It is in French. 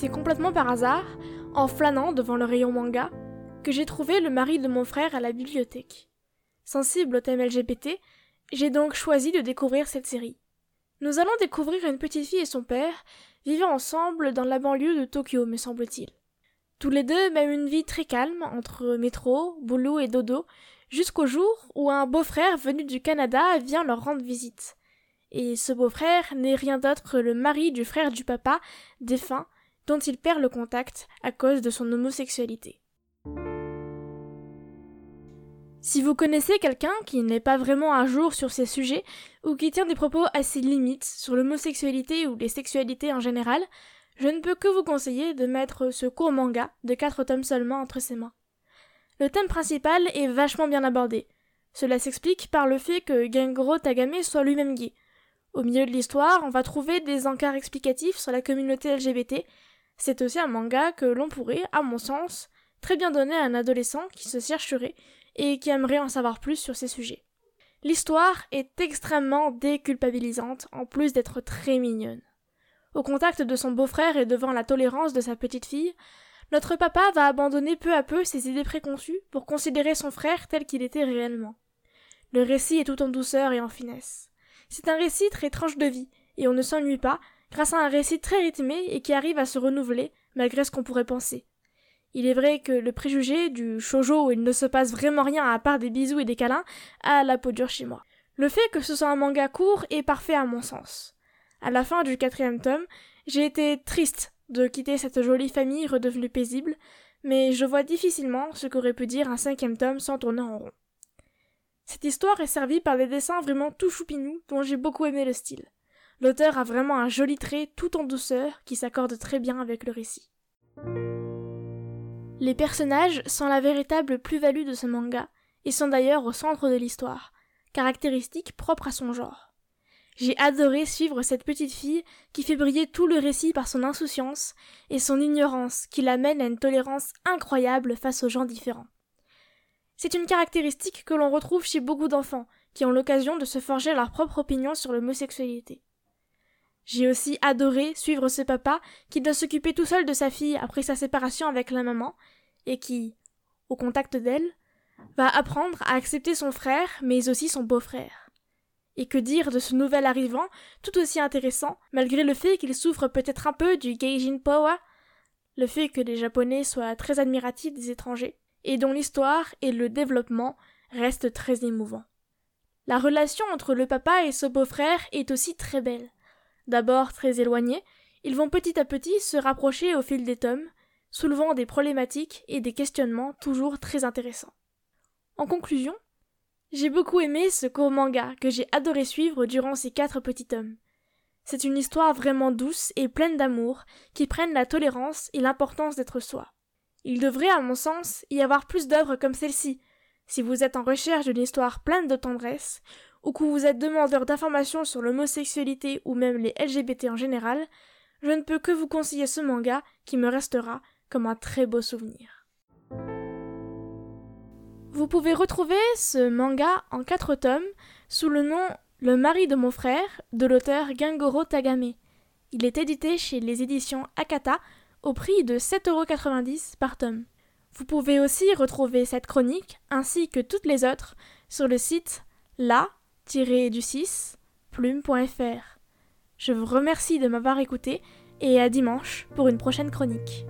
C'est complètement par hasard, en flânant devant le rayon manga, que j'ai trouvé le mari de mon frère à la bibliothèque. Sensible au thème LGBT, j'ai donc choisi de découvrir cette série. Nous allons découvrir une petite fille et son père vivant ensemble dans la banlieue de Tokyo, me semble-t-il. Tous les deux mènent une vie très calme entre métro, boulot et dodo, jusqu'au jour où un beau-frère venu du Canada vient leur rendre visite. Et ce beau-frère n'est rien d'autre que le mari du frère du papa, défunt, dont il perd le contact à cause de son homosexualité. Si vous connaissez quelqu'un qui n'est pas vraiment à jour sur ces sujets ou qui tient des propos assez limites sur l'homosexualité ou les sexualités en général, je ne peux que vous conseiller de mettre ce court manga de quatre tomes seulement entre ses mains. Le thème principal est vachement bien abordé. Cela s'explique par le fait que Gengoro Tagame soit lui-même gay. Au milieu de l'histoire, on va trouver des encarts explicatifs sur la communauté LGBT. C'est aussi un manga que l'on pourrait, à mon sens, très bien donner à un adolescent qui se chercherait et qui aimerait en savoir plus sur ces sujets. L'histoire est extrêmement déculpabilisante, en plus d'être très mignonne. Au contact de son beau-frère et devant la tolérance de sa petite fille, notre papa va abandonner peu à peu ses idées préconçues pour considérer son frère tel qu'il était réellement. Le récit est tout en douceur et en finesse. C'est un récit très tranche de vie, et on ne s'ennuie pas, grâce à un récit très rythmé et qui arrive à se renouveler, malgré ce qu'on pourrait penser. Il est vrai que le préjugé du shoujo où il ne se passe vraiment rien à part des bisous et des câlins a la peau dure chez moi. Le fait que ce soit un manga court est parfait à mon sens. À la fin du quatrième tome, j'ai été triste de quitter cette jolie famille redevenue paisible, mais je vois difficilement ce qu'aurait pu dire un cinquième tome sans tourner en rond. Cette histoire est servie par des dessins vraiment tout choupinous dont j'ai beaucoup aimé le style. L'auteur a vraiment un joli trait tout en douceur qui s'accorde très bien avec le récit. Les personnages sont la véritable plus-value de ce manga, et sont d'ailleurs au centre de l'histoire, caractéristique propre à son genre. J'ai adoré suivre cette petite fille qui fait briller tout le récit par son insouciance et son ignorance qui l'amène à une tolérance incroyable face aux gens différents. C'est une caractéristique que l'on retrouve chez beaucoup d'enfants qui ont l'occasion de se forger leur propre opinion sur l'homosexualité. J'ai aussi adoré suivre ce papa qui doit s'occuper tout seul de sa fille après sa séparation avec la maman, et qui, au contact d'elle, va apprendre à accepter son frère, mais aussi son beau-frère. Et que dire de ce nouvel arrivant, tout aussi intéressant, malgré le fait qu'il souffre peut-être un peu du Geijin Power, le fait que les Japonais soient très admiratifs des étrangers, et dont l'histoire et le développement restent très émouvants. La relation entre le papa et ce beau-frère est aussi très belle. D'abord très éloignés, ils vont petit à petit se rapprocher au fil des tomes, soulevant des problématiques et des questionnements toujours très intéressants. En conclusion, j'ai beaucoup aimé ce court manga que j'ai adoré suivre durant ces quatre petits tomes. C'est une histoire vraiment douce et pleine d'amour qui prennent la tolérance et l'importance d'être soi. Il devrait, à mon sens, y avoir plus d'œuvres comme celle-ci. Si vous êtes en recherche d'une histoire pleine de tendresse, ou que vous êtes demandeur d'informations sur l'homosexualité ou même les LGBT en général, je ne peux que vous conseiller ce manga qui me restera comme un très beau souvenir. Vous pouvez retrouver ce manga en quatre tomes sous le nom Le mari de mon frère de l'auteur Gengoro Tagame. Il est édité chez les éditions Akata au prix de 7,90€ par tome. Vous pouvez aussi retrouver cette chronique ainsi que toutes les autres sur le site la du 6 plume.fr. Je vous remercie de m'avoir écouté et à dimanche pour une prochaine chronique.